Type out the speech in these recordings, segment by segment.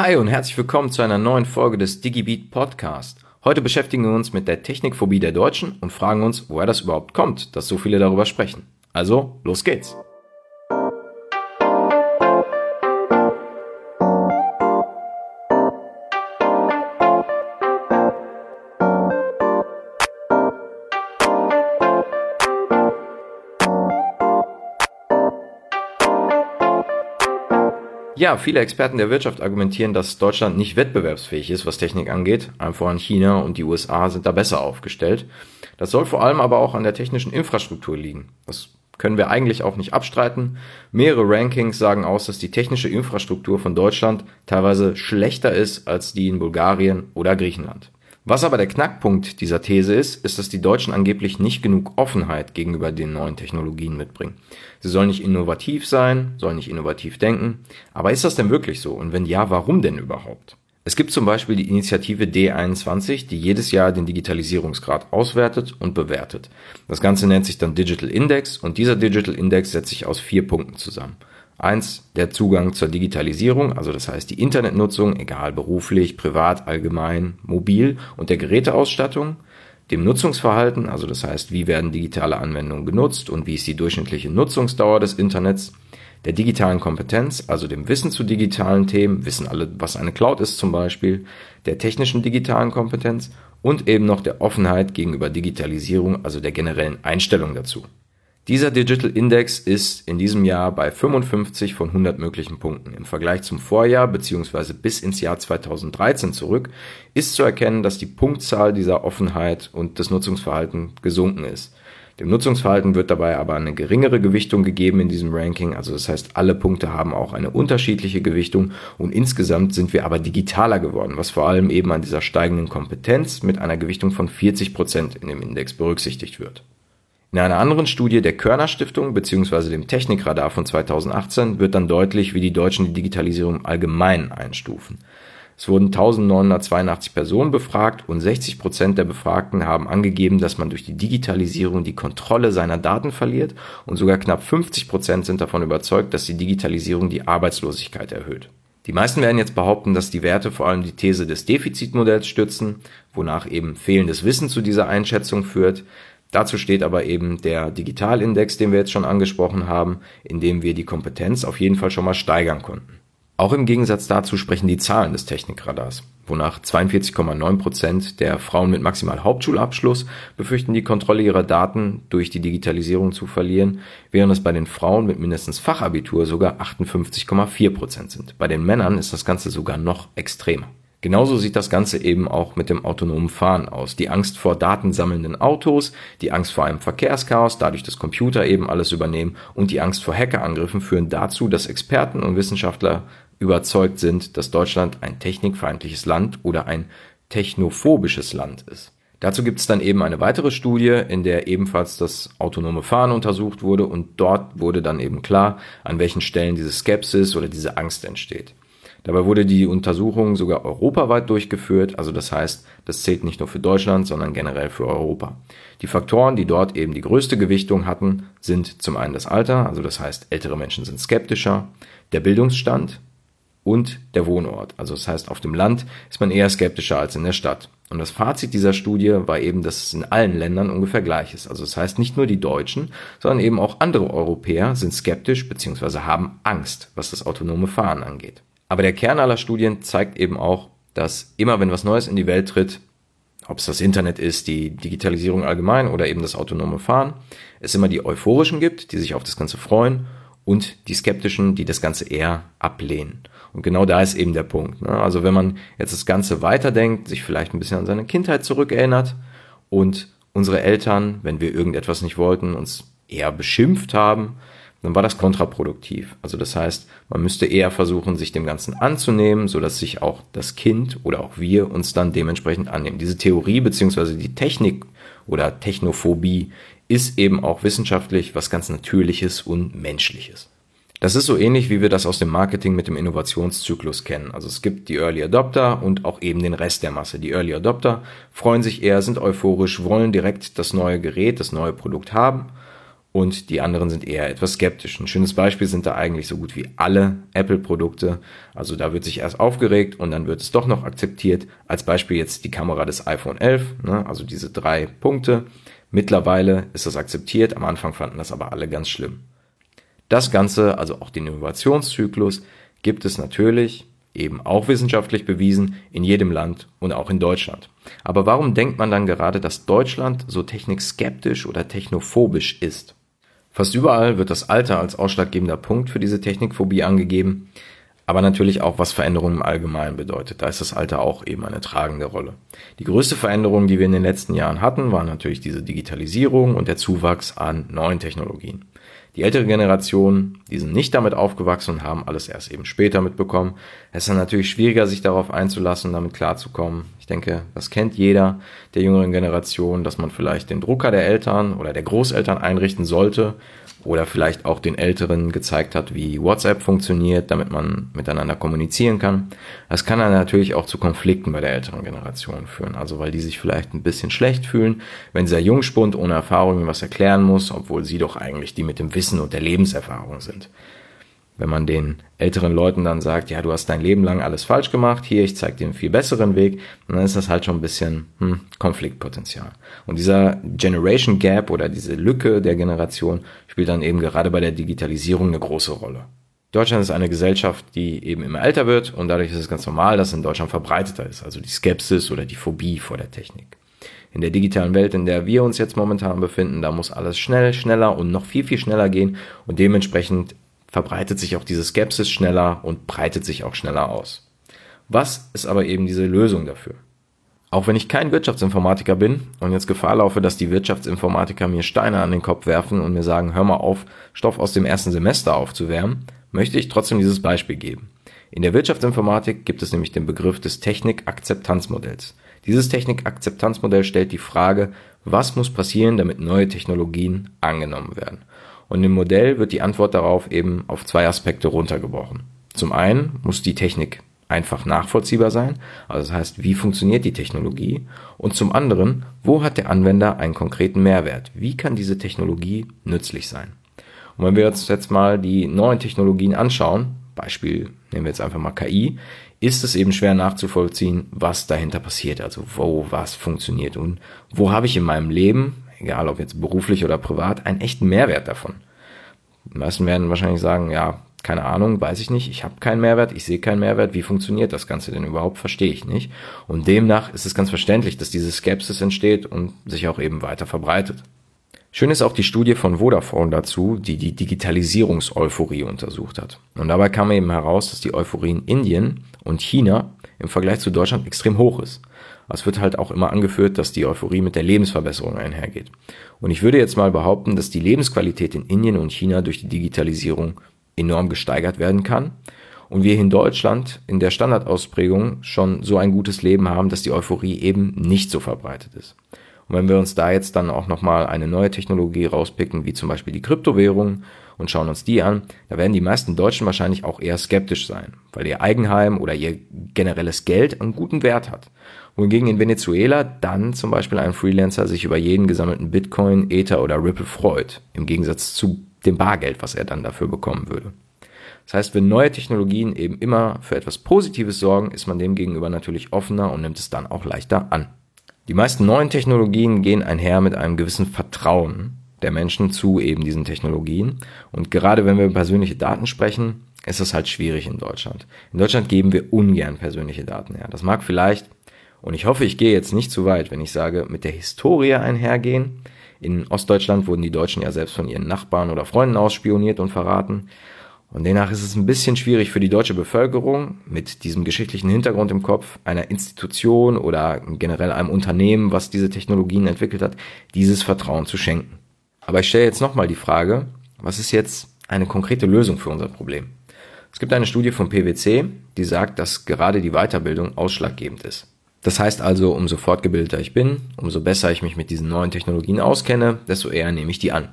Hi und herzlich willkommen zu einer neuen Folge des DigiBeat Podcast. Heute beschäftigen wir uns mit der Technikphobie der Deutschen und fragen uns, woher das überhaupt kommt, dass so viele darüber sprechen. Also, los geht's! Ja, viele Experten der Wirtschaft argumentieren, dass Deutschland nicht wettbewerbsfähig ist, was Technik angeht. Allen voran China und die USA sind da besser aufgestellt. Das soll vor allem aber auch an der technischen Infrastruktur liegen. Das können wir eigentlich auch nicht abstreiten. Mehrere Rankings sagen aus, dass die technische Infrastruktur von Deutschland teilweise schlechter ist als die in Bulgarien oder Griechenland. Was aber der Knackpunkt dieser These ist, ist, dass die Deutschen angeblich nicht genug Offenheit gegenüber den neuen Technologien mitbringen. Sie sollen nicht innovativ sein, sollen nicht innovativ denken. Aber ist das denn wirklich so? Und wenn ja, warum denn überhaupt? Es gibt zum Beispiel die Initiative D21, die jedes Jahr den Digitalisierungsgrad auswertet und bewertet. Das Ganze nennt sich dann Digital Index und dieser Digital Index setzt sich aus vier Punkten zusammen. Eins, der Zugang zur Digitalisierung, also das heißt die Internetnutzung, egal beruflich, privat, allgemein, mobil und der Geräteausstattung, dem Nutzungsverhalten, also das heißt, wie werden digitale Anwendungen genutzt und wie ist die durchschnittliche Nutzungsdauer des Internets, der digitalen Kompetenz, also dem Wissen zu digitalen Themen, wissen alle, was eine Cloud ist zum Beispiel, der technischen digitalen Kompetenz und eben noch der Offenheit gegenüber Digitalisierung, also der generellen Einstellung dazu. Dieser Digital Index ist in diesem Jahr bei 55 von 100 möglichen Punkten. Im Vergleich zum Vorjahr bzw. bis ins Jahr 2013 zurück ist zu erkennen, dass die Punktzahl dieser Offenheit und des Nutzungsverhalten gesunken ist. Dem Nutzungsverhalten wird dabei aber eine geringere Gewichtung gegeben in diesem Ranking. Also das heißt, alle Punkte haben auch eine unterschiedliche Gewichtung und insgesamt sind wir aber digitaler geworden, was vor allem eben an dieser steigenden Kompetenz mit einer Gewichtung von 40 Prozent in dem Index berücksichtigt wird. In einer anderen Studie der Körner Stiftung bzw. dem Technikradar von 2018 wird dann deutlich, wie die Deutschen die Digitalisierung allgemein einstufen. Es wurden 1982 Personen befragt und 60 Prozent der Befragten haben angegeben, dass man durch die Digitalisierung die Kontrolle seiner Daten verliert und sogar knapp 50 Prozent sind davon überzeugt, dass die Digitalisierung die Arbeitslosigkeit erhöht. Die meisten werden jetzt behaupten, dass die Werte vor allem die These des Defizitmodells stützen, wonach eben fehlendes Wissen zu dieser Einschätzung führt. Dazu steht aber eben der Digitalindex, den wir jetzt schon angesprochen haben, in dem wir die Kompetenz auf jeden Fall schon mal steigern konnten. Auch im Gegensatz dazu sprechen die Zahlen des Technikradars, wonach 42,9 Prozent der Frauen mit maximal Hauptschulabschluss befürchten, die Kontrolle ihrer Daten durch die Digitalisierung zu verlieren, während es bei den Frauen mit mindestens Fachabitur sogar 58,4 Prozent sind. Bei den Männern ist das Ganze sogar noch extremer. Genauso sieht das Ganze eben auch mit dem autonomen Fahren aus. Die Angst vor datensammelnden Autos, die Angst vor einem Verkehrschaos, dadurch dass Computer eben alles übernehmen und die Angst vor Hackerangriffen führen dazu, dass Experten und Wissenschaftler überzeugt sind, dass Deutschland ein technikfeindliches Land oder ein technophobisches Land ist. Dazu gibt es dann eben eine weitere Studie, in der ebenfalls das autonome Fahren untersucht wurde und dort wurde dann eben klar, an welchen Stellen diese Skepsis oder diese Angst entsteht. Dabei wurde die Untersuchung sogar europaweit durchgeführt, also das heißt, das zählt nicht nur für Deutschland, sondern generell für Europa. Die Faktoren, die dort eben die größte Gewichtung hatten, sind zum einen das Alter, also das heißt, ältere Menschen sind skeptischer, der Bildungsstand und der Wohnort, also das heißt, auf dem Land ist man eher skeptischer als in der Stadt. Und das Fazit dieser Studie war eben, dass es in allen Ländern ungefähr gleich ist. Also das heißt, nicht nur die Deutschen, sondern eben auch andere Europäer sind skeptisch bzw. haben Angst, was das autonome Fahren angeht. Aber der Kern aller Studien zeigt eben auch, dass immer wenn was Neues in die Welt tritt, ob es das Internet ist, die Digitalisierung allgemein oder eben das autonome Fahren, es immer die euphorischen gibt, die sich auf das Ganze freuen und die skeptischen, die das Ganze eher ablehnen. Und genau da ist eben der Punkt. Ne? Also wenn man jetzt das Ganze weiterdenkt, sich vielleicht ein bisschen an seine Kindheit zurückerinnert und unsere Eltern, wenn wir irgendetwas nicht wollten, uns eher beschimpft haben, dann war das kontraproduktiv. Also das heißt, man müsste eher versuchen, sich dem Ganzen anzunehmen, so dass sich auch das Kind oder auch wir uns dann dementsprechend annehmen. Diese Theorie beziehungsweise die Technik oder Technophobie ist eben auch wissenschaftlich was ganz Natürliches und Menschliches. Das ist so ähnlich, wie wir das aus dem Marketing mit dem Innovationszyklus kennen. Also es gibt die Early Adopter und auch eben den Rest der Masse. Die Early Adopter freuen sich eher, sind euphorisch, wollen direkt das neue Gerät, das neue Produkt haben und die anderen sind eher etwas skeptisch. Ein schönes Beispiel sind da eigentlich so gut wie alle Apple-Produkte. Also da wird sich erst aufgeregt und dann wird es doch noch akzeptiert. Als Beispiel jetzt die Kamera des iPhone 11, ne? also diese drei Punkte. Mittlerweile ist das akzeptiert, am Anfang fanden das aber alle ganz schlimm. Das Ganze, also auch den Innovationszyklus, gibt es natürlich, eben auch wissenschaftlich bewiesen, in jedem Land und auch in Deutschland. Aber warum denkt man dann gerade, dass Deutschland so technikskeptisch oder technophobisch ist? Fast überall wird das Alter als ausschlaggebender Punkt für diese Technikphobie angegeben, aber natürlich auch, was Veränderungen im Allgemeinen bedeutet. Da ist das Alter auch eben eine tragende Rolle. Die größte Veränderung, die wir in den letzten Jahren hatten, war natürlich diese Digitalisierung und der Zuwachs an neuen Technologien. Die ältere Generation, die sind nicht damit aufgewachsen und haben alles erst eben später mitbekommen. Es ist dann natürlich schwieriger, sich darauf einzulassen, damit klarzukommen. Ich denke, das kennt jeder der jüngeren Generation, dass man vielleicht den Drucker der Eltern oder der Großeltern einrichten sollte oder vielleicht auch den Älteren gezeigt hat, wie WhatsApp funktioniert, damit man miteinander kommunizieren kann. Das kann dann natürlich auch zu Konflikten bei der älteren Generation führen. Also weil die sich vielleicht ein bisschen schlecht fühlen, wenn dieser Jungspund ohne Erfahrung was erklären muss, obwohl sie doch eigentlich die mit dem Wissen und der Lebenserfahrung sind wenn man den älteren Leuten dann sagt, ja, du hast dein Leben lang alles falsch gemacht, hier, ich zeig dir einen viel besseren Weg, dann ist das halt schon ein bisschen hm, Konfliktpotenzial. Und dieser Generation Gap oder diese Lücke der Generation spielt dann eben gerade bei der Digitalisierung eine große Rolle. Deutschland ist eine Gesellschaft, die eben immer älter wird und dadurch ist es ganz normal, dass in Deutschland verbreiteter ist, also die Skepsis oder die Phobie vor der Technik. In der digitalen Welt, in der wir uns jetzt momentan befinden, da muss alles schnell, schneller und noch viel, viel schneller gehen und dementsprechend verbreitet sich auch diese Skepsis schneller und breitet sich auch schneller aus. Was ist aber eben diese Lösung dafür? Auch wenn ich kein Wirtschaftsinformatiker bin und jetzt Gefahr laufe, dass die Wirtschaftsinformatiker mir Steine an den Kopf werfen und mir sagen, hör mal auf, Stoff aus dem ersten Semester aufzuwärmen, möchte ich trotzdem dieses Beispiel geben. In der Wirtschaftsinformatik gibt es nämlich den Begriff des Technik-Akzeptanzmodells. Dieses Technik-Akzeptanzmodell stellt die Frage, was muss passieren, damit neue Technologien angenommen werden. Und im Modell wird die Antwort darauf eben auf zwei Aspekte runtergebrochen. Zum einen muss die Technik einfach nachvollziehbar sein, also das heißt, wie funktioniert die Technologie? Und zum anderen, wo hat der Anwender einen konkreten Mehrwert? Wie kann diese Technologie nützlich sein? Und wenn wir uns jetzt mal die neuen Technologien anschauen, Beispiel nehmen wir jetzt einfach mal KI, ist es eben schwer nachzuvollziehen, was dahinter passiert, also wo was funktioniert und wo habe ich in meinem Leben egal ob jetzt beruflich oder privat, einen echten Mehrwert davon. Die meisten werden wahrscheinlich sagen, ja, keine Ahnung, weiß ich nicht, ich habe keinen Mehrwert, ich sehe keinen Mehrwert, wie funktioniert das Ganze denn überhaupt, verstehe ich nicht. Und demnach ist es ganz verständlich, dass diese Skepsis entsteht und sich auch eben weiter verbreitet. Schön ist auch die Studie von Vodafone dazu, die die Digitalisierungseuphorie untersucht hat. Und dabei kam eben heraus, dass die Euphorie in Indien und China im Vergleich zu Deutschland extrem hoch ist. Es wird halt auch immer angeführt, dass die Euphorie mit der Lebensverbesserung einhergeht. Und ich würde jetzt mal behaupten, dass die Lebensqualität in Indien und China durch die Digitalisierung enorm gesteigert werden kann. Und wir in Deutschland in der Standardausprägung schon so ein gutes Leben haben, dass die Euphorie eben nicht so verbreitet ist. Und wenn wir uns da jetzt dann auch nochmal eine neue Technologie rauspicken, wie zum Beispiel die Kryptowährung, und schauen uns die an, da werden die meisten Deutschen wahrscheinlich auch eher skeptisch sein, weil ihr Eigenheim oder ihr generelles Geld einen guten Wert hat wohingegen in Venezuela dann zum Beispiel ein Freelancer sich über jeden gesammelten Bitcoin, Ether oder Ripple freut, im Gegensatz zu dem Bargeld, was er dann dafür bekommen würde. Das heißt, wenn neue Technologien eben immer für etwas Positives sorgen, ist man dem gegenüber natürlich offener und nimmt es dann auch leichter an. Die meisten neuen Technologien gehen einher mit einem gewissen Vertrauen der Menschen zu eben diesen Technologien. Und gerade wenn wir über persönliche Daten sprechen, ist es halt schwierig in Deutschland. In Deutschland geben wir ungern persönliche Daten her. Das mag vielleicht und ich hoffe, ich gehe jetzt nicht zu weit, wenn ich sage, mit der Historie einhergehen. In Ostdeutschland wurden die Deutschen ja selbst von ihren Nachbarn oder Freunden ausspioniert und verraten. Und demnach ist es ein bisschen schwierig für die deutsche Bevölkerung mit diesem geschichtlichen Hintergrund im Kopf, einer Institution oder generell einem Unternehmen, was diese Technologien entwickelt hat, dieses Vertrauen zu schenken. Aber ich stelle jetzt nochmal die Frage, was ist jetzt eine konkrete Lösung für unser Problem? Es gibt eine Studie von PwC, die sagt, dass gerade die Weiterbildung ausschlaggebend ist. Das heißt also, umso fortgebildeter ich bin, umso besser ich mich mit diesen neuen Technologien auskenne, desto eher nehme ich die an.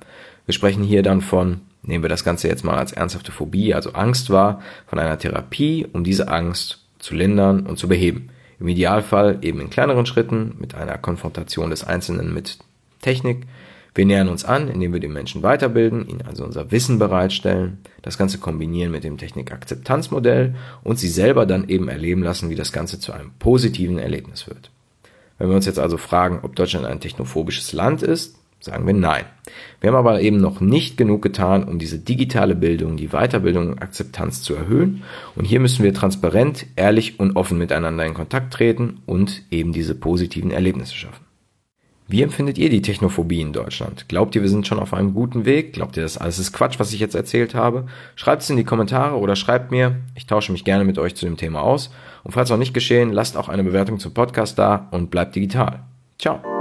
Wir sprechen hier dann von, nehmen wir das Ganze jetzt mal als ernsthafte Phobie, also Angst wahr, von einer Therapie, um diese Angst zu lindern und zu beheben. Im Idealfall eben in kleineren Schritten mit einer Konfrontation des Einzelnen mit Technik. Wir nähern uns an, indem wir den Menschen weiterbilden, ihnen also unser Wissen bereitstellen, das Ganze kombinieren mit dem Technikakzeptanzmodell und sie selber dann eben erleben lassen, wie das Ganze zu einem positiven Erlebnis wird. Wenn wir uns jetzt also fragen, ob Deutschland ein technophobisches Land ist, sagen wir nein. Wir haben aber eben noch nicht genug getan, um diese digitale Bildung, die Weiterbildung und Akzeptanz zu erhöhen. Und hier müssen wir transparent, ehrlich und offen miteinander in Kontakt treten und eben diese positiven Erlebnisse schaffen. Wie empfindet ihr die Technophobie in Deutschland? Glaubt ihr, wir sind schon auf einem guten Weg? Glaubt ihr, das alles ist Quatsch, was ich jetzt erzählt habe? Schreibt es in die Kommentare oder schreibt mir. Ich tausche mich gerne mit euch zu dem Thema aus. Und falls noch nicht geschehen, lasst auch eine Bewertung zum Podcast da und bleibt digital. Ciao.